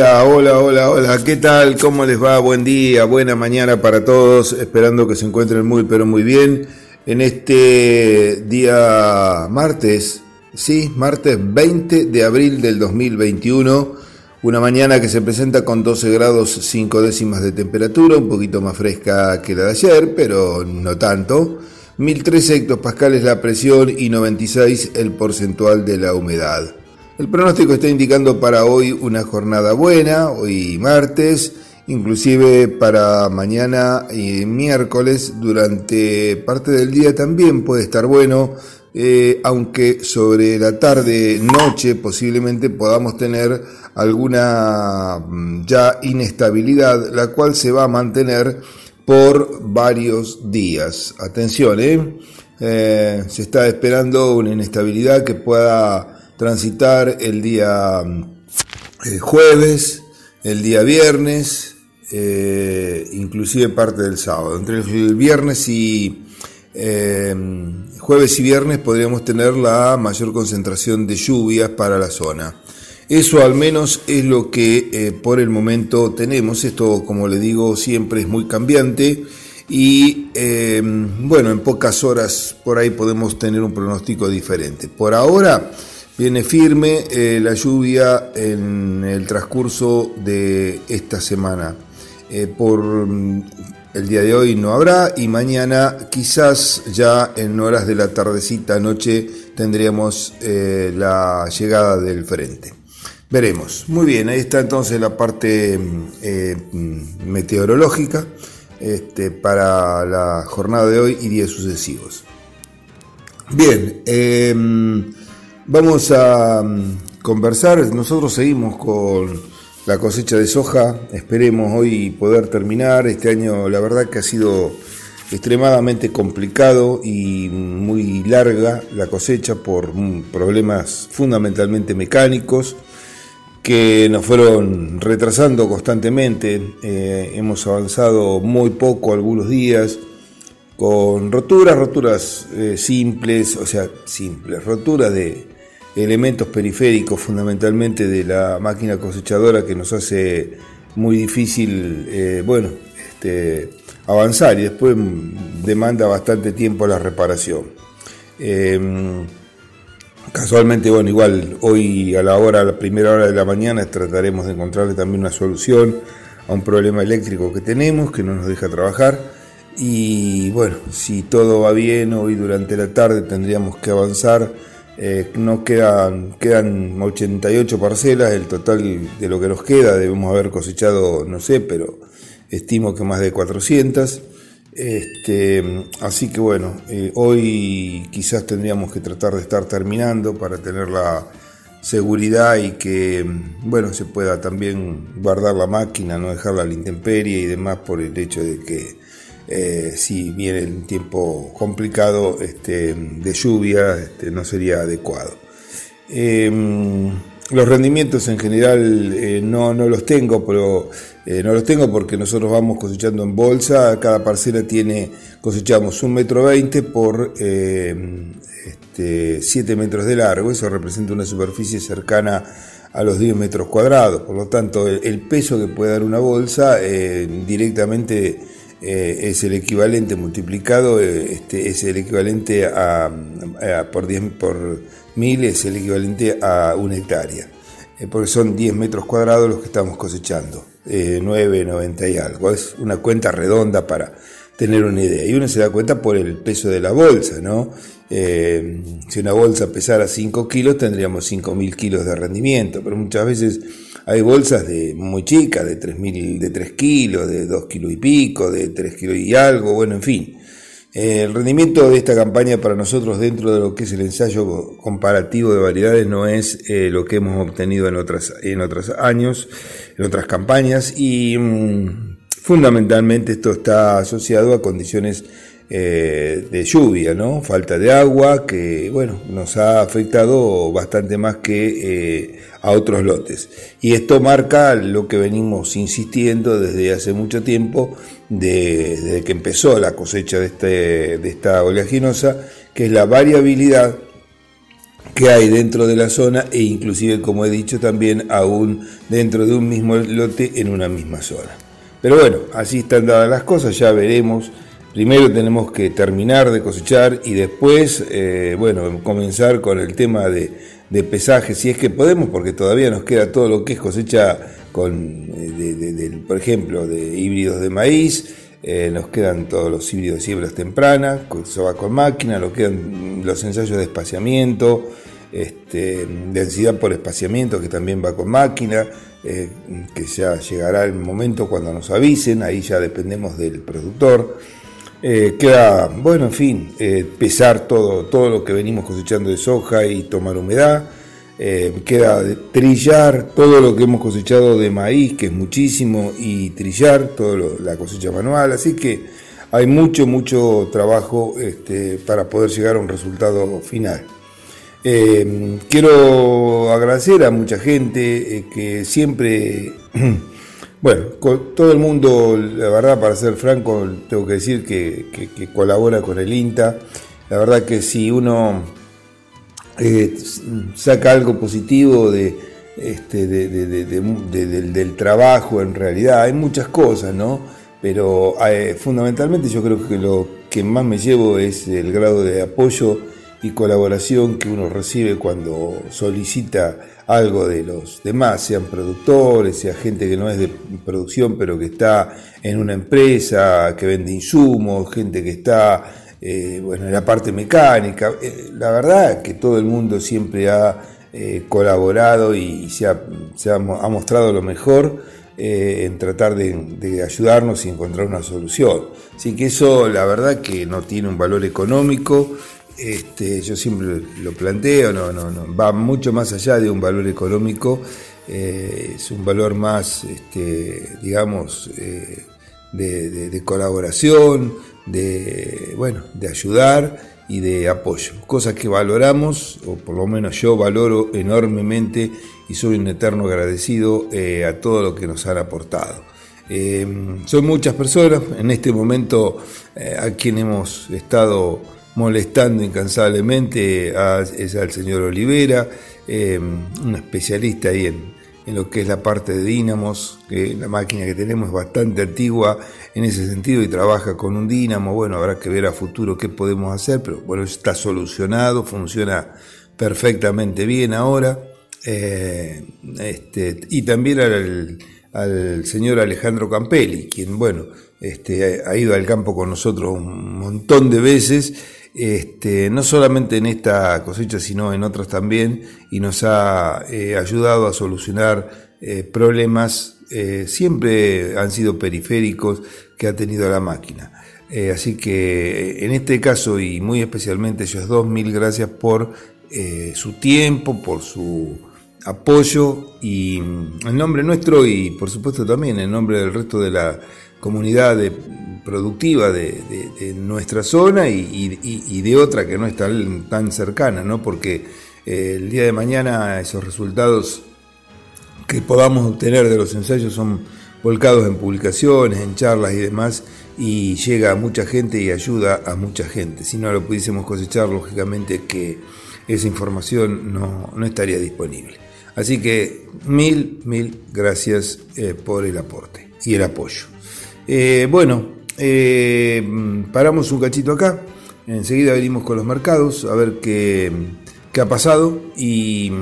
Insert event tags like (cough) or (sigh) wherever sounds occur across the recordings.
Hola, hola, hola, hola, ¿qué tal? ¿Cómo les va? Buen día, buena mañana para todos, esperando que se encuentren muy, pero muy bien en este día martes, sí, martes 20 de abril del 2021, una mañana que se presenta con 12 grados 5 décimas de temperatura, un poquito más fresca que la de ayer, pero no tanto. 1013 hectopascales la presión y 96 el porcentual de la humedad. El pronóstico está indicando para hoy una jornada buena, hoy martes, inclusive para mañana y miércoles durante parte del día también puede estar bueno, eh, aunque sobre la tarde, noche posiblemente podamos tener alguna mm, ya inestabilidad, la cual se va a mantener por varios días. Atención, ¿eh? Eh, se está esperando una inestabilidad que pueda transitar el día eh, jueves, el día viernes, eh, inclusive parte del sábado. Entre el viernes y eh, jueves y viernes podríamos tener la mayor concentración de lluvias para la zona. Eso al menos es lo que por el momento tenemos. Esto, como le digo, siempre es muy cambiante y bueno, en pocas horas por ahí podemos tener un pronóstico diferente. Por ahora Viene firme eh, la lluvia en el transcurso de esta semana. Eh, por mm, el día de hoy no habrá y mañana quizás ya en horas de la tardecita noche tendríamos eh, la llegada del frente. Veremos. Muy bien, ahí está entonces la parte mm, meteorológica este, para la jornada de hoy y días sucesivos. Bien, Vamos a mm, conversar, nosotros seguimos con la cosecha de soja, esperemos hoy poder terminar, este año la verdad que ha sido extremadamente complicado y muy larga la cosecha por mm, problemas fundamentalmente mecánicos que nos fueron retrasando constantemente, eh, hemos avanzado muy poco algunos días, con roturas, roturas eh, simples, o sea, simples, roturas de elementos periféricos fundamentalmente de la máquina cosechadora que nos hace muy difícil, eh, bueno, este, avanzar y después demanda bastante tiempo la reparación. Em, casualmente, bueno, igual hoy a la hora, a la primera hora de la mañana trataremos de encontrarle también una solución a un problema eléctrico que tenemos que no nos deja trabajar. Y bueno, si todo va bien, hoy durante la tarde tendríamos que avanzar eh, no quedan, quedan 88 parcelas, el total de lo que nos queda debemos haber cosechado, no sé, pero estimo que más de 400. Este, así que bueno, eh, hoy quizás tendríamos que tratar de estar terminando para tener la seguridad y que bueno se pueda también guardar la máquina, no dejarla a la intemperie y demás por el hecho de que eh, si viene un tiempo complicado este, de lluvia, este, no sería adecuado. Em, los rendimientos en general eh, no, no, los tengo, pero eh, no los tengo porque nosotros vamos cosechando en bolsa. Cada parcela tiene, cosechamos un metro veinte por em, este, 7 metros de largo. Eso representa una superficie cercana a los 10 metros cuadrados. Por lo tanto, el peso que puede dar una bolsa directamente eh, es el equivalente multiplicado, eh, este, es el equivalente a, por 10 por mil, es el equivalente a una hectárea, eh, porque son 10 metros cuadrados los que estamos cosechando, 9, 90 y algo, es una cuenta redonda para tener una idea. Y uno se da cuenta por el peso de la bolsa, ¿no? si una bolsa pesara 5 kilos, tendríamos 5.000 kilos de rendimiento, pero muchas veces hay bolsas de muy chicas, de 3, de 3 kilos, de 2 kilos y pico, de 3 kilos y algo, bueno, en fin. El rendimiento de esta campaña para nosotros dentro de lo que es el ensayo comparativo de variedades no es eh, lo que hemos obtenido en otras en otros años, en otras campañas y mm, fundamentalmente esto está asociado a condiciones eh, de lluvia, ¿no? Falta de agua que, bueno, nos ha afectado bastante más que eh, a otros lotes. Y esto marca lo que venimos insistiendo desde hace mucho tiempo, desde que empezó la cosecha de, este, de esta oleaginosa, que es la variabilidad que hay dentro de la zona e inclusive, como he dicho, también aún dentro de un mismo lote en una misma zona. Pero bueno, así están dadas las cosas, ya veremos. Primero tenemos que terminar de cosechar y después, eh, bueno, comenzar con el tema de, pesaje, si es que podemos, porque todavía nos queda todo lo que es cosecha con, eh, por ejemplo, de híbridos de maíz, eh, nos quedan todos los híbridos de siembras tempranas, eso va con máquina, nos quedan los ensayos de espaciamiento, este, densidad por espaciamiento que también va con máquina, que ya llegará el momento cuando nos avisen, ahí ya dependemos del productor. Eh, queda, bueno, en fin, pesar todo, todo lo que venimos cosechando de soja y tomar humedad. Eh, queda trillar todo lo que hemos cosechado de maíz, que es muchísimo, y trillar toda la cosecha manual. Así que hay mucho, mucho trabajo este, para poder llegar a un resultado final. Eh, quiero agradecer a mucha gente eh, que siempre, (clears throat) bueno, todo el mundo, la verdad, para ser franco, tengo que decir que colabora con el INTA. La verdad que si uno eh, saca algo positivo de, este, del, trabajo en realidad. Hay muchas cosas, ¿no? Pero eh, fundamentalmente yo creo que lo que más me llevo es el grado de apoyo y colaboración que uno recibe cuando solicita algo de los demás, sean productores, sea gente que no es de producción pero que está en una empresa, que vende insumos, gente que está eh, bueno, en la parte mecánica. Eh, la verdad que todo el mundo siempre ha eh, colaborado y, se, ha, mostrado lo mejor en tratar de, ayudarnos y encontrar una solución. Así que eso, la verdad que no tiene un valor económico. Este, yo siempre lo planteo, no, no, no, va mucho más allá de un valor económico, es un valor más, este, digamos, de, colaboración, de, bueno, de ayudar y de apoyo, cosas que valoramos, o por lo menos yo valoro enormemente y soy un eterno agradecido eh, a todo lo que nos han aportado. Eh, son muchas personas, en este momento eh, a quien hemos estado molestando incansablemente es al señor Olivera, un especialista ahí en, en lo que es la parte de dínamos, que la máquina que tenemos es bastante antigua en ese sentido y trabaja con un dínamo, bueno, habrá que ver a futuro qué podemos hacer, pero bueno, está solucionado, funciona perfectamente bien ahora. Eh, este, y también al, señor Alejandro Campelli, quien, bueno, este, ha ido al campo con nosotros un montón de veces este, no solamente en esta cosecha, sino en otras también, y nos ha eh, ayudado a solucionar eh, problemas, eh, siempre han sido periféricos que ha tenido la máquina. así que en este caso y muy especialmente ellos dos, mil gracias por su tiempo, por su apoyo y en nombre nuestro y por supuesto también en nombre del resto de la comunidad productiva de, nuestra zona y, de otra que no está tan, cercana, ¿no? porque eh, el día de mañana esos resultados que podamos obtener de los ensayos son volcados en publicaciones, en charlas y demás, y llega a mucha gente y ayuda a mucha gente. Si no lo pudiésemos cosechar, lógicamente que esa información no, estaría disponible. Así que mil, mil gracias eh, por el aporte y el apoyo. Eh, bueno, eh, paramos un cachito acá. Enseguida venimos con los mercados a ver qué, ha pasado. Y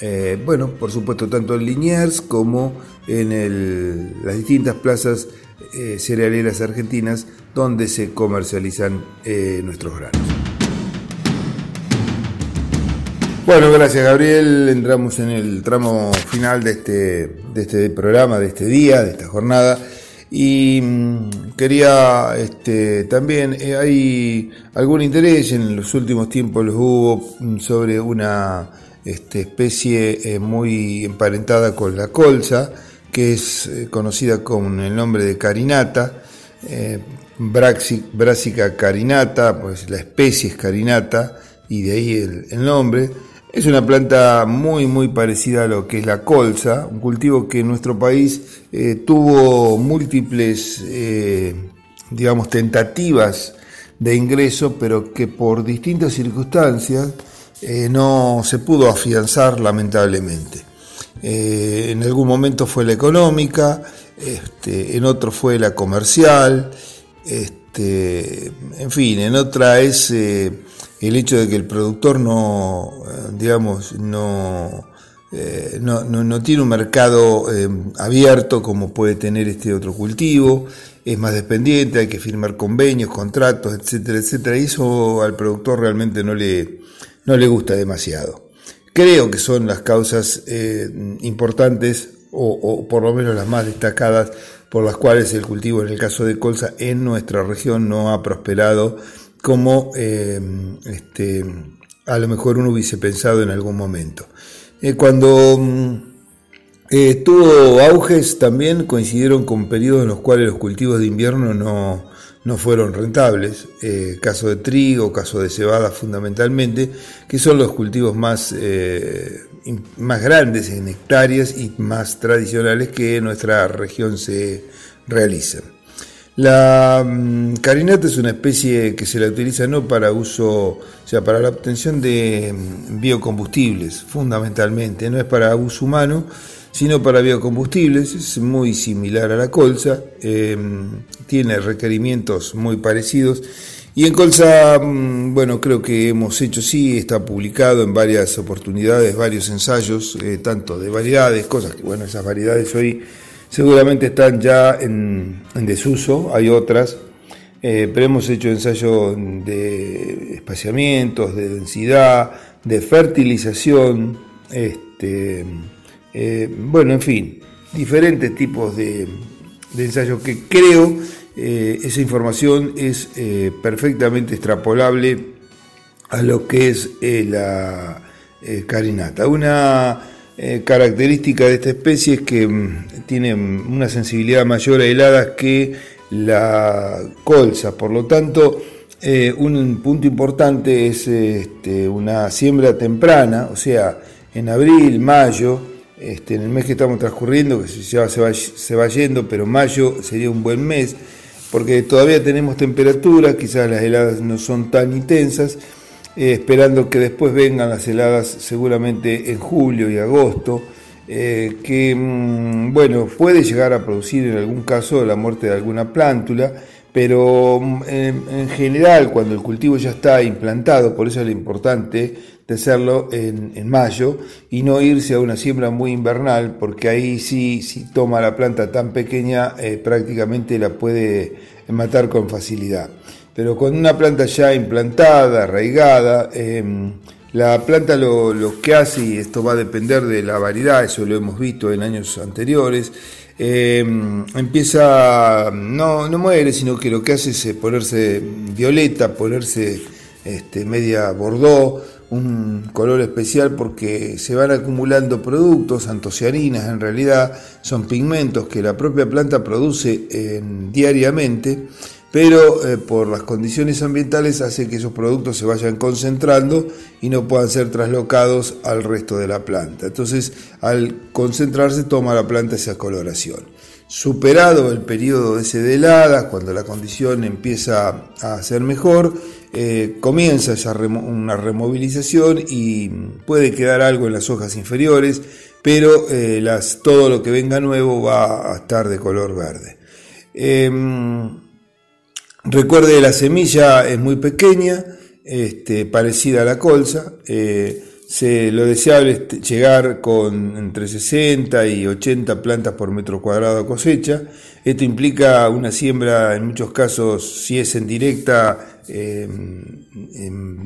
eh, bueno, por supuesto, tanto en Liniers como en las distintas plazas cerealeras argentinas donde se comercializan nuestros granos. Bueno, gracias Gabriel. Entramos en el tramo final de este, de este programa, de este día, de esta jornada. Y mm, quería este, también, eh, hay algún interés, en los últimos tiempos los hubo mm, sobre una este, especie eh, muy emparentada con la colza, que es eh, conocida con el nombre de carinata, Brassica carinata, pues la especie es carinata, y de ahí el, el nombre. Es una planta muy muy parecida a lo que es la colza, un cultivo que en nuestro país eh, tuvo múltiples, eh, digamos, tentativas de ingreso, pero que por distintas circunstancias no se pudo afianzar lamentablemente. en algún momento fue la económica, este, en otro fue la comercial, este, en fin, en otra es el hecho de que el productor no, digamos, no, eh, no, tiene un mercado eh, abierto como puede tener este otro cultivo, es más dependiente, hay que firmar convenios, contratos, etcétera, etcétera, y eso al productor realmente no le, no le gusta demasiado. Creo que son las causas eh, importantes o, o, por lo menos las más destacadas por las cuales el cultivo en el caso de colza en nuestra región no ha prosperado como eh, este, a lo mejor uno hubiese pensado en algún momento. Eh, cuando mm, eh, tuvo auges también coincidieron con periodos en los cuales los cultivos de invierno no, no fueron rentables, caso de trigo, caso de cebada fundamentalmente, que son los cultivos más, más grandes en hectáreas y más tradicionales que en nuestra región se realizan. La mm, carinata es una especie que se la utiliza no para uso, o sea, para la obtención de mm, biocombustibles, fundamentalmente, no es para uso humano, sino para biocombustibles, es muy similar a la colza, em, tiene requerimientos muy parecidos. Y en colza, mm, bueno, creo que hemos hecho, sí, está publicado en varias oportunidades, varios ensayos, eh, tanto de variedades, cosas que, bueno, esas variedades hoy seguramente están ya en, desuso, hay otras, eh, pero hemos hecho ensayos de espaciamientos, de densidad, de fertilización, este, eh, bueno, en fin, diferentes tipos de, ensayos que creo eh, esa información es perfectamente extrapolable a lo que es la carinata. Una eh, característica de esta especie es que mm, tiene una sensibilidad mayor a heladas que la colza, por lo tanto, eh, un punto importante es este, una siembra temprana, o sea, en abril, mayo, este, en el mes que estamos transcurriendo, que ya se va, se va yendo, pero mayo sería un buen mes, porque todavía tenemos temperaturas, quizás las heladas no son tan intensas, eh, esperando que después vengan las heladas seguramente en julio y agosto, eh, que mm, bueno, puede llegar a producir en algún caso la muerte de alguna plántula, pero mm, en, general cuando el cultivo ya está implantado, por eso es lo importante de hacerlo en, mayo y no irse a una siembra muy invernal, porque ahí sí, si toma la planta tan pequeña, eh, prácticamente la puede matar con facilidad pero con una planta ya implantada, arraigada, em, la planta lo, que hace, y esto va a depender de la variedad, eso lo hemos visto en años anteriores, em, empieza, no, no muere, sino que lo que hace es ponerse violeta, ponerse este, media bordó, un color especial porque se van acumulando productos, antocianinas en realidad, son pigmentos que la propia planta produce diariamente pero eh, por las condiciones ambientales hace que esos productos se vayan concentrando y no puedan ser traslocados al resto de la planta. Entonces, al concentrarse, toma la planta esa coloración. Superado el periodo de heladas, cuando la condición empieza a ser mejor, eh, comienza ya una removilización y puede quedar algo en las hojas inferiores, pero eh, todo lo que venga nuevo va a estar de color verde. Em, Recuerde, la semilla es muy pequeña, este, parecida a la colza. Eh, se, lo deseable es llegar con entre 60 y 80 plantas por metro cuadrado cosecha. Esto implica una siembra, en muchos casos, si es en directa, em,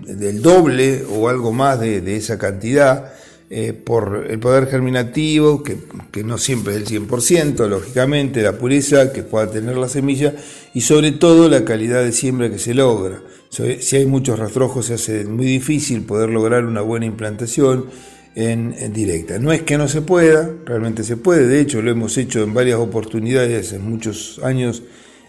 del doble o algo más de esa cantidad. Eh, por el poder germinativo, que, no siempre es el 100%, lógicamente, la pureza que pueda tener la semilla y sobre todo la calidad de siembra que se logra. Si hay muchos rastrojos se hace muy difícil poder lograr una buena implantación en, directa. No es que no se pueda, realmente se puede, de hecho lo hemos hecho en varias oportunidades en muchos años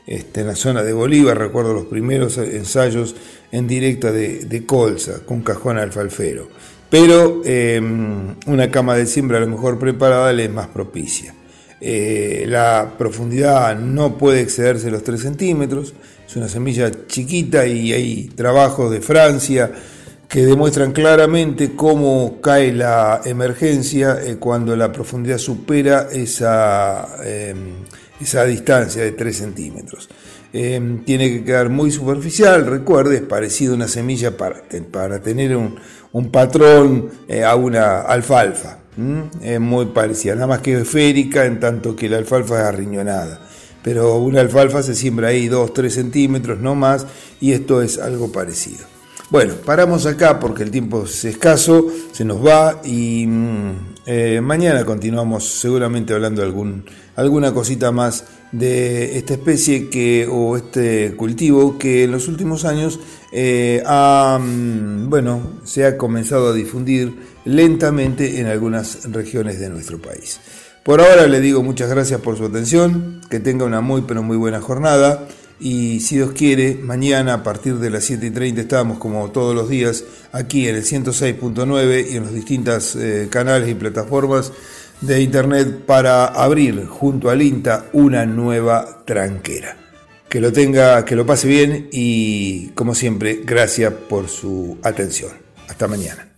este, en la zona de Bolívar, recuerdo los primeros ensayos en directa de, de colza con cajón alfalfero pero em, una cama de siembra a lo mejor preparada le es más propicia. Eh, la profundidad no puede excederse los 3 centímetros, es una semilla chiquita y hay trabajos de Francia que demuestran claramente cómo cae la emergencia eh, cuando la profundidad supera esa, em, esa distancia de 3 centímetros. Em, tiene que quedar muy superficial, recuerde, es parecido a una semilla para, para tener un, un patrón eh, a una alfalfa. Es muy parecida, nada más que esférica, en tanto que la alfalfa es arriñonada. Pero una alfalfa se siembra ahí 2-3 centímetros, no más, y esto es algo parecido. Bueno, paramos acá porque el tiempo es escaso, se nos va y mm, eh, mañana continuamos seguramente hablando algún, alguna cosita más de esta especie que, o este cultivo que en los últimos años eh, mm, bueno, se ha comenzado a difundir lentamente en algunas regiones de nuestro país. Por ahora le digo muchas gracias por su atención, que tenga una muy pero muy buena jornada y si Dios quiere, mañana a partir de las 7 y 30 estamos como todos los días aquí en el 106.9 y en los distintos eh, canales y plataformas de internet para abrir junto al INTA una nueva tranquera. Que lo tenga, que lo pase bien y como siempre, gracias por su atención. Hasta mañana.